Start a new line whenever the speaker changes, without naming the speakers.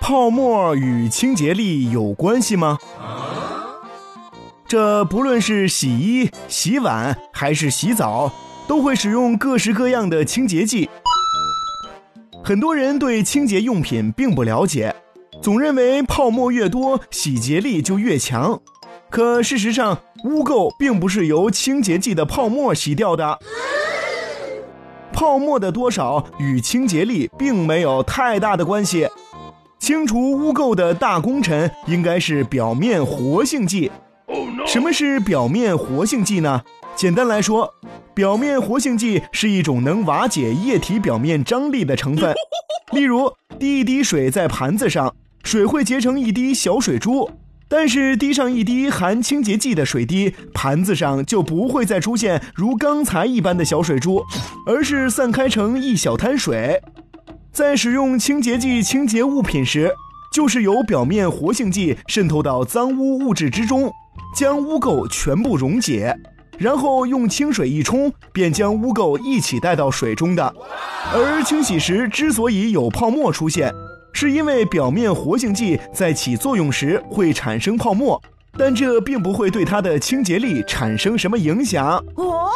泡沫与清洁力有关系吗？这不论是洗衣、洗碗还是洗澡，都会使用各式各样的清洁剂。很多人对清洁用品并不了解，总认为泡沫越多，洗洁力就越强。可事实上，污垢并不是由清洁剂的泡沫洗掉的。泡沫的多少与清洁力并没有太大的关系。清除污垢的大功臣应该是表面活性剂。什么是表面活性剂呢？简单来说，表面活性剂是一种能瓦解液体表面张力的成分。例如，滴一滴水在盘子上，水会结成一滴小水珠；但是滴上一滴含清洁剂的水滴，盘子上就不会再出现如刚才一般的小水珠，而是散开成一小滩水。在使用清洁剂清洁物品时，就是由表面活性剂渗透到脏污物质之中。将污垢全部溶解，然后用清水一冲，便将污垢一起带到水中的。而清洗时之所以有泡沫出现，是因为表面活性剂在起作用时会产生泡沫，但这并不会对它的清洁力产生什么影响。哦。